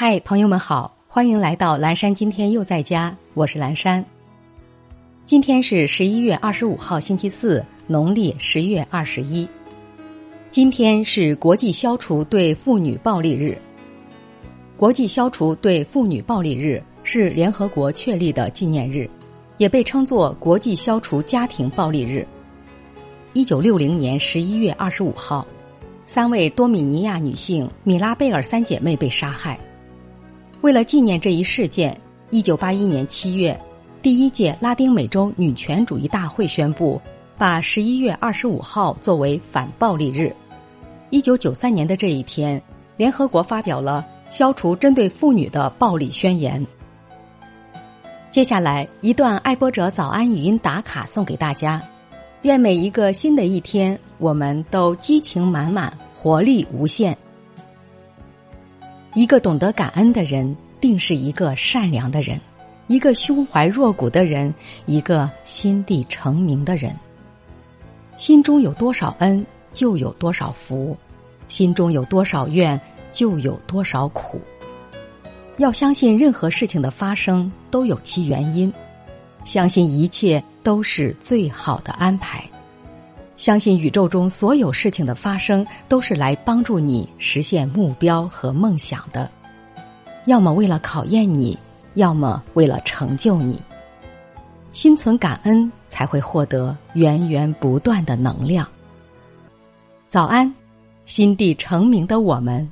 嗨，朋友们好，欢迎来到蓝山。今天又在家，我是蓝山。今天是十一月二十五号，星期四，农历十月二十一。今天是国际消除对妇女暴力日。国际消除对妇女暴力日是联合国确立的纪念日，也被称作国际消除家庭暴力日。一九六零年十一月二十五号，三位多米尼亚女性米拉贝尔三姐妹被杀害。为了纪念这一事件，一九八一年七月，第一届拉丁美洲女权主义大会宣布，把十一月二十五号作为反暴力日。一九九三年的这一天，联合国发表了消除针对妇女的暴力宣言。接下来一段爱播者早安语音打卡送给大家，愿每一个新的一天，我们都激情满满，活力无限。一个懂得感恩的人，定是一个善良的人；一个胸怀若谷的人，一个心地澄明的人。心中有多少恩，就有多少福；心中有多少怨，就有多少苦。要相信任何事情的发生都有其原因，相信一切都是最好的安排。相信宇宙中所有事情的发生都是来帮助你实现目标和梦想的，要么为了考验你，要么为了成就你。心存感恩，才会获得源源不断的能量。早安，心地成名的我们。